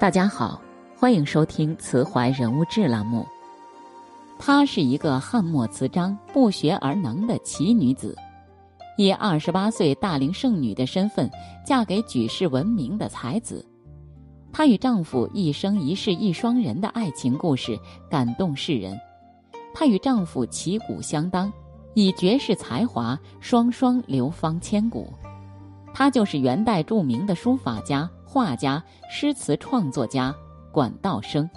大家好，欢迎收听慈怀人物志栏目。她是一个汉末词章、不学而能的奇女子，以二十八岁大龄剩女的身份嫁给举世闻名的才子。她与丈夫一生一世一双人的爱情故事感动世人。她与丈夫旗鼓相当，以绝世才华双双流芳千古。她就是元代著名的书法家。画家、诗词创作家管道生。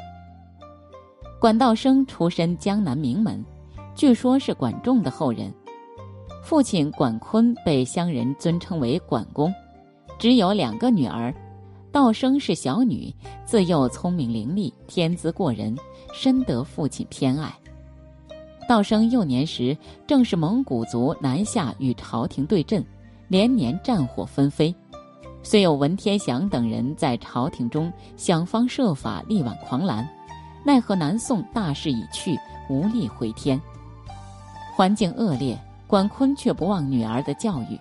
管道生出身江南名门，据说是管仲的后人。父亲管坤被乡人尊称为管公，只有两个女儿。道生是小女，自幼聪明伶俐，天资过人，深得父亲偏爱。道生幼年时，正是蒙古族南下与朝廷对阵，连年战火纷飞。虽有文天祥等人在朝廷中想方设法力挽狂澜，奈何南宋大势已去，无力回天。环境恶劣，管坤却不忘女儿的教育。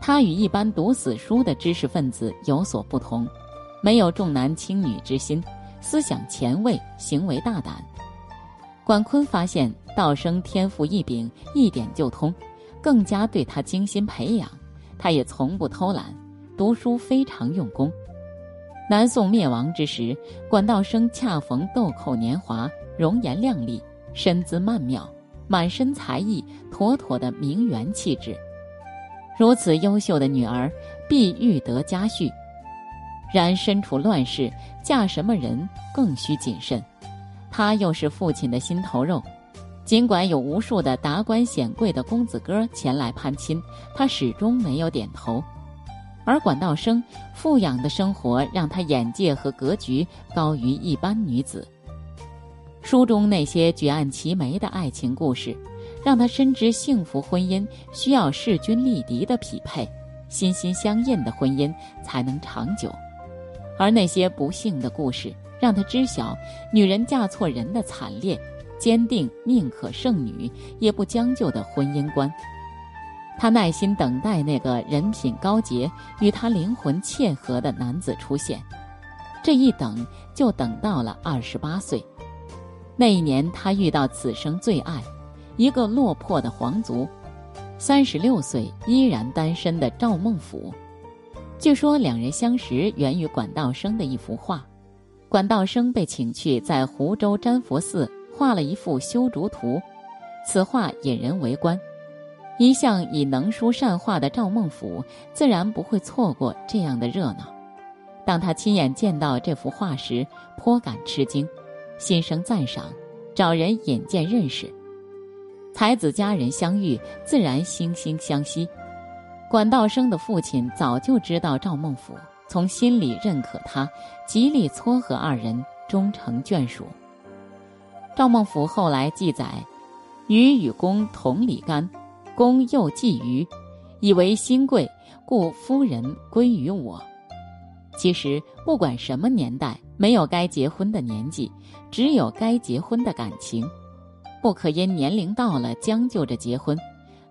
他与一般读死书的知识分子有所不同，没有重男轻女之心，思想前卫，行为大胆。管坤发现道生天赋异禀，一点就通，更加对他精心培养，他也从不偷懒。读书非常用功。南宋灭亡之时，管道生恰逢豆蔻年华，容颜靓丽，身姿曼妙，满身才艺，妥妥的名媛气质。如此优秀的女儿，必欲得佳婿。然身处乱世，嫁什么人更需谨慎。她又是父亲的心头肉，尽管有无数的达官显贵的公子哥前来攀亲，她始终没有点头。而管道生富养的生活让他眼界和格局高于一般女子。书中那些举案齐眉的爱情故事，让他深知幸福婚姻需要势均力敌的匹配，心心相印的婚姻才能长久。而那些不幸的故事，让他知晓女人嫁错人的惨烈，坚定宁可剩女也不将就的婚姻观。他耐心等待那个人品高洁、与他灵魂契合的男子出现，这一等就等到了二十八岁。那一年，他遇到此生最爱，一个落魄的皇族，三十六岁依然单身的赵孟俯。据说两人相识源于管道生的一幅画，管道生被请去在湖州占佛寺画了一幅修竹图，此画引人围观。一向以能书善画的赵孟俯，自然不会错过这样的热闹。当他亲眼见到这幅画时，颇感吃惊，心生赞赏，找人引荐认识。才子佳人相遇，自然惺惺相惜。管道生的父亲早就知道赵孟俯，从心里认可他，极力撮合二人终成眷属。赵孟俯后来记载：“禹与公同里干。”公又觊觎，以为新贵，故夫人归于我。其实不管什么年代，没有该结婚的年纪，只有该结婚的感情。不可因年龄到了将就着结婚，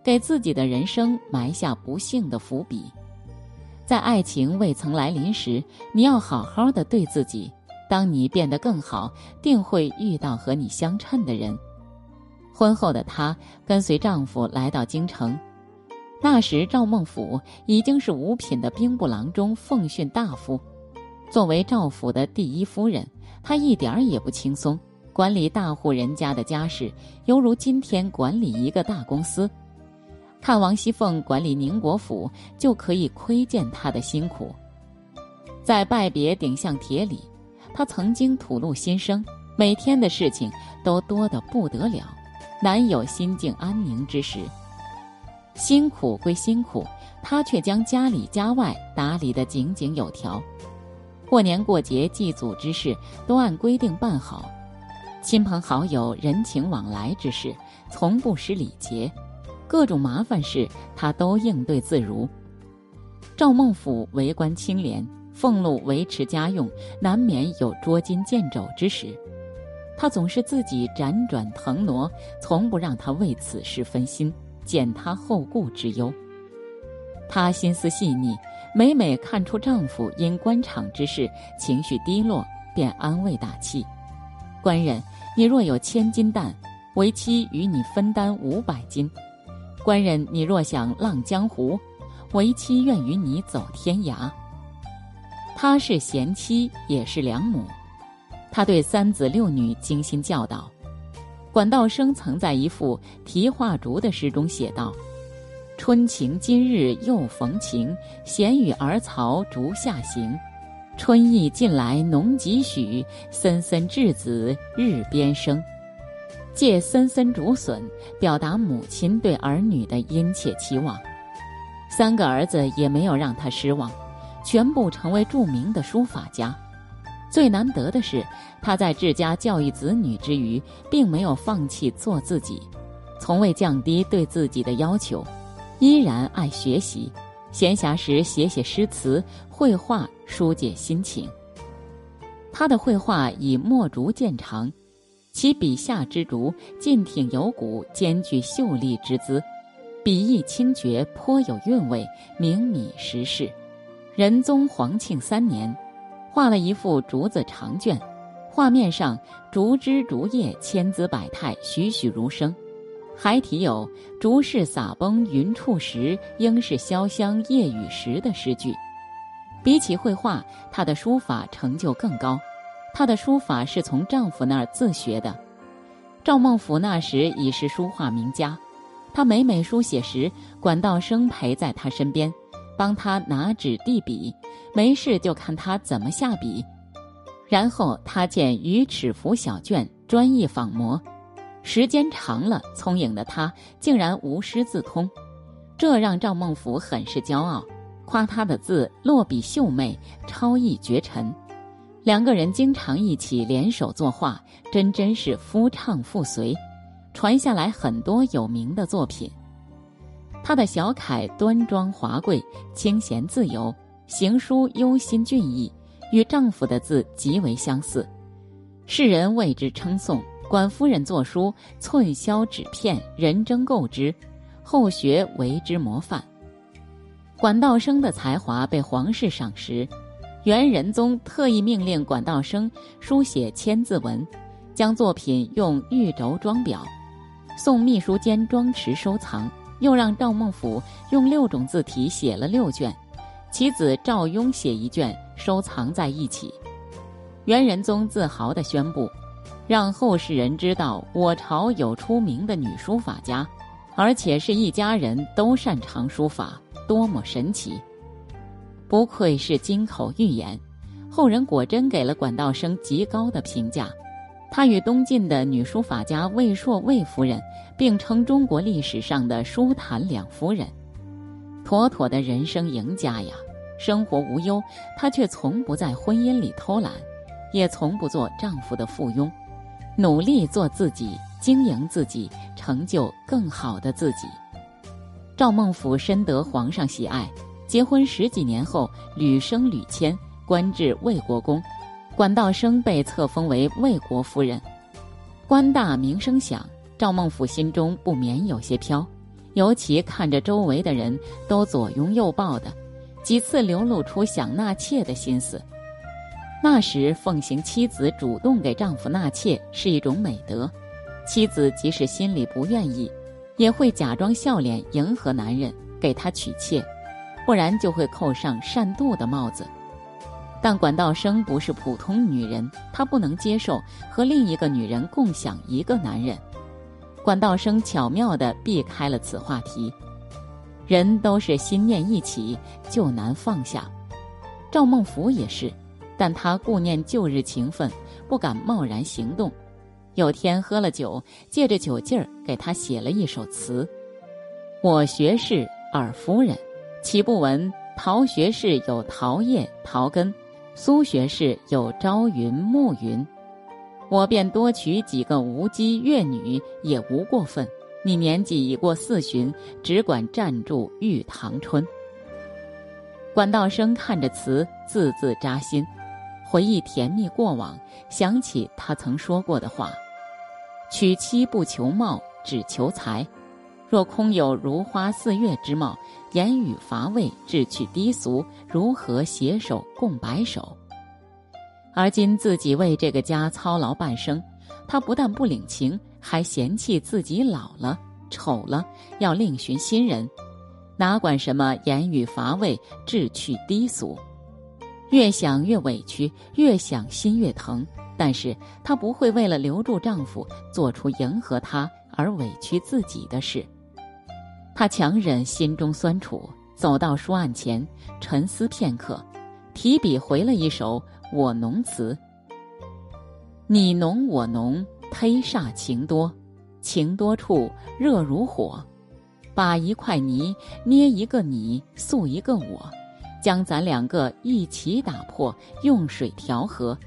给自己的人生埋下不幸的伏笔。在爱情未曾来临时，你要好好的对自己。当你变得更好，定会遇到和你相称的人。婚后的她跟随丈夫来到京城，那时赵孟俯已经是五品的兵部郎中、奉训大夫。作为赵府的第一夫人，她一点儿也不轻松，管理大户人家的家事，犹如今天管理一个大公司。看王熙凤管理宁国府，就可以窥见她的辛苦。在拜别顶相帖里，她曾经吐露心声，每天的事情都多得不得了。难有心境安宁之时。辛苦归辛苦，他却将家里家外打理得井井有条。过年过节、祭祖之事都按规定办好，亲朋好友人情往来之事从不失礼节，各种麻烦事他都应对自如。赵孟俯为官清廉，俸禄维持家用，难免有捉襟见肘之时。他总是自己辗转腾挪，从不让他为此事分心，减他后顾之忧。他心思细腻，每每看出丈夫因官场之事情绪低落，便安慰打气：“官人，你若有千斤担，为妻与你分担五百斤；官人，你若想浪江湖，为妻愿与你走天涯。”她是贤妻，也是良母。他对三子六女精心教导。管道生曾在一幅《题画竹》的诗中写道：“春晴今日又逢晴，闲与儿曹竹下行。春意近来农几许？森森稚子日边生。”借森森竹笋表达母亲对儿女的殷切期望。三个儿子也没有让他失望，全部成为著名的书法家。最难得的是，他在治家教育子女之余，并没有放弃做自己，从未降低对自己的要求，依然爱学习，闲暇时写写诗词、绘画，疏解心情。他的绘画以墨竹见长，其笔下之竹劲挺有骨，兼具秀丽之姿，笔意清绝，颇有韵味，名靡时世。仁宗皇庆三年。画了一幅竹子长卷，画面上竹枝竹叶千姿百态，栩栩如生，还题有“竹是撒崩云处时，应是潇湘夜雨时”的诗句。比起绘画，她的书法成就更高。她的书法是从丈夫那儿自学的。赵孟頫那时已是书画名家，他每每书写时，管道生陪在他身边。帮他拿纸递笔，没事就看他怎么下笔，然后他见鱼尺幅小卷，专意仿摹。时间长了，聪颖的他竟然无师自通，这让赵孟頫很是骄傲，夸他的字落笔秀美，超逸绝尘。两个人经常一起联手作画，真真是夫唱妇随，传下来很多有名的作品。他的小楷端庄华贵、清闲自由，行书忧心俊逸，与丈夫的字极为相似，世人为之称颂。管夫人作书寸削纸片，人争购之，后学为之模范。管道生的才华被皇室赏识，元仁宗特意命令管道生书写千字文，将作品用玉轴装裱，送秘书监庄持收藏。又让赵孟頫用六种字体写了六卷，其子赵雍写一卷，收藏在一起。元仁宗自豪地宣布，让后世人知道我朝有出名的女书法家，而且是一家人都擅长书法，多么神奇！不愧是金口玉言，后人果真给了管道生极高的评价。他与东晋的女书法家魏硕魏夫人并称中国历史上的书坛两夫人，妥妥的人生赢家呀！生活无忧，她却从不在婚姻里偷懒，也从不做丈夫的附庸，努力做自己，经营自己，成就更好的自己。赵孟俯深得皇上喜爱，结婚十几年后屡升屡迁，官至魏国公。管道生被册封为魏国夫人，官大名声响，赵孟俯心中不免有些飘，尤其看着周围的人都左拥右抱的，几次流露出想纳妾的心思。那时奉行妻子主动给丈夫纳妾是一种美德，妻子即使心里不愿意，也会假装笑脸迎合男人给他娶妾，不然就会扣上善妒的帽子。但管道生不是普通女人，她不能接受和另一个女人共享一个男人。管道生巧妙地避开了此话题。人都是心念一起就难放下，赵孟頫也是，但他顾念旧日情分，不敢贸然行动。有天喝了酒，借着酒劲儿给他写了一首词：“我学士尔夫人，岂不闻陶学士有陶叶陶根？”苏学士有朝云暮云，我便多娶几个无姬越女也无过分。你年纪已过四旬，只管暂住玉堂春。管道生看着词，字字扎心，回忆甜蜜过往，想起他曾说过的话：“娶妻不求貌，只求财。若空有如花似月之貌，言语乏味，志趣低俗，如何携手共白首？而今自己为这个家操劳半生，他不但不领情，还嫌弃自己老了、丑了，要另寻新人，哪管什么言语乏味、志趣低俗？越想越委屈，越想心越疼。但是她不会为了留住丈夫，做出迎合他而委屈自己的事。她强忍心中酸楚，走到书案前，沉思片刻，提笔回了一首《我侬词》：“你侬我侬，忒煞情多，情多处热如火，把一块泥捏一个你，塑一个我，将咱两个一起打破，用水调和。”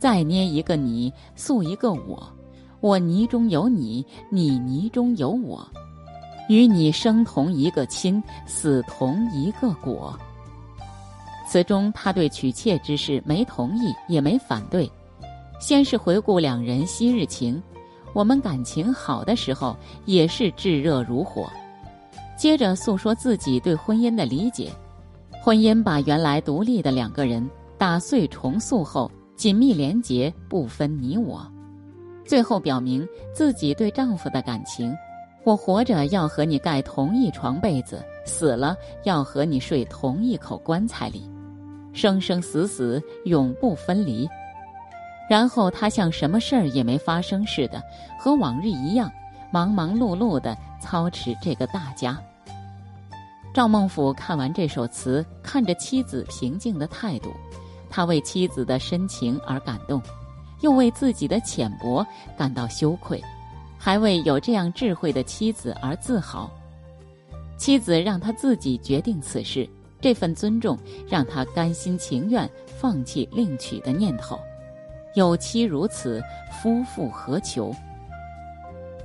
再捏一个你，塑一个我，我泥中有你，你泥中有我，与你生同一个亲，死同一个果。词中他对娶妾之事没同意，也没反对，先是回顾两人昔日情，我们感情好的时候也是炙热如火，接着诉说自己对婚姻的理解，婚姻把原来独立的两个人打碎重塑后。紧密连结，不分你我。最后表明自己对丈夫的感情：我活着要和你盖同一床被子，死了要和你睡同一口棺材里，生生死死永不分离。然后他像什么事儿也没发生似的，和往日一样，忙忙碌碌地操持这个大家。赵孟俯看完这首词，看着妻子平静的态度。他为妻子的深情而感动，又为自己的浅薄感到羞愧，还为有这样智慧的妻子而自豪。妻子让他自己决定此事，这份尊重让他甘心情愿放弃另娶的念头。有妻如此，夫复何求？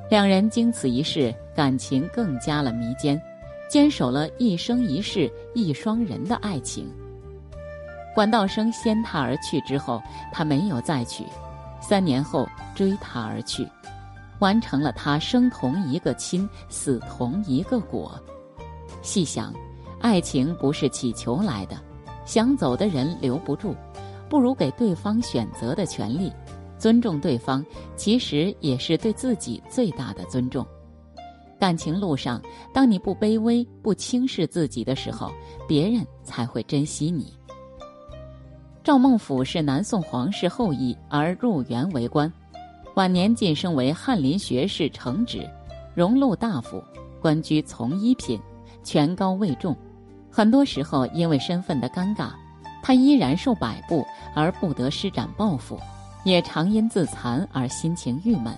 两人经此一事，感情更加了弥坚，坚守了一生一世一双人的爱情。管道生先他而去之后，他没有再娶，三年后追他而去，完成了他生同一个亲，死同一个果。细想，爱情不是乞求来的，想走的人留不住，不如给对方选择的权利，尊重对方，其实也是对自己最大的尊重。感情路上，当你不卑微、不轻视自己的时候，别人才会珍惜你。赵孟俯是南宋皇室后裔，而入园为官，晚年晋升为翰林学士承旨、荣禄大夫，官居从一品，权高位重。很多时候因为身份的尴尬，他依然受摆布而不得施展抱负，也常因自残而心情郁闷。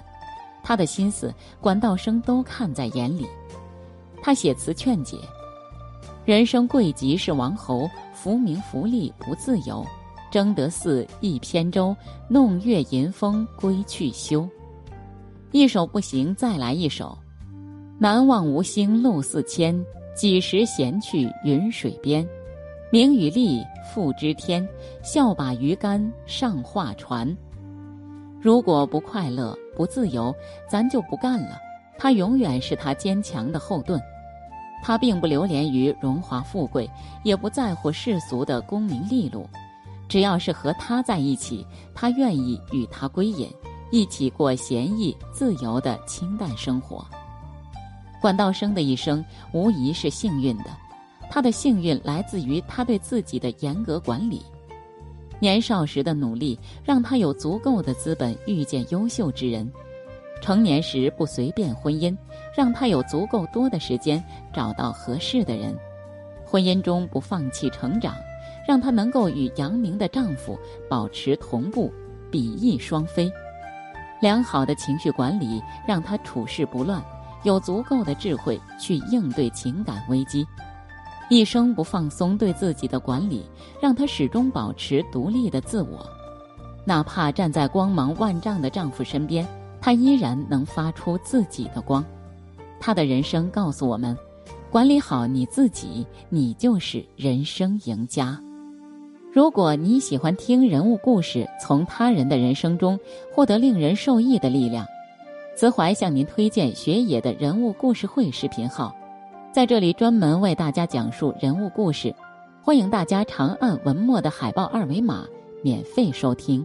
他的心思，管道生都看在眼里。他写词劝解：人生贵极是王侯，浮名浮利不自由。争得似一扁舟，弄月吟风归去休。一首不行，再来一首。南望无星路四千，几时闲去云水边？名与利付之天，笑把鱼竿上画船。如果不快乐、不自由，咱就不干了。他永远是他坚强的后盾。他并不流连于荣华富贵，也不在乎世俗的功名利禄。只要是和他在一起，他愿意与他归隐，一起过闲逸自由的清淡生活。管道生的一生无疑是幸运的，他的幸运来自于他对自己的严格管理。年少时的努力让他有足够的资本遇见优秀之人，成年时不随便婚姻，让他有足够多的时间找到合适的人。婚姻中不放弃成长。让他能够与杨明的丈夫保持同步，比翼双飞。良好的情绪管理让他处事不乱，有足够的智慧去应对情感危机。一生不放松对自己的管理，让她始终保持独立的自我。哪怕站在光芒万丈的丈夫身边，她依然能发出自己的光。她的人生告诉我们：管理好你自己，你就是人生赢家。如果你喜欢听人物故事，从他人的人生中获得令人受益的力量，慈怀向您推荐学野的人物故事会视频号。在这里专门为大家讲述人物故事，欢迎大家长按文末的海报二维码免费收听。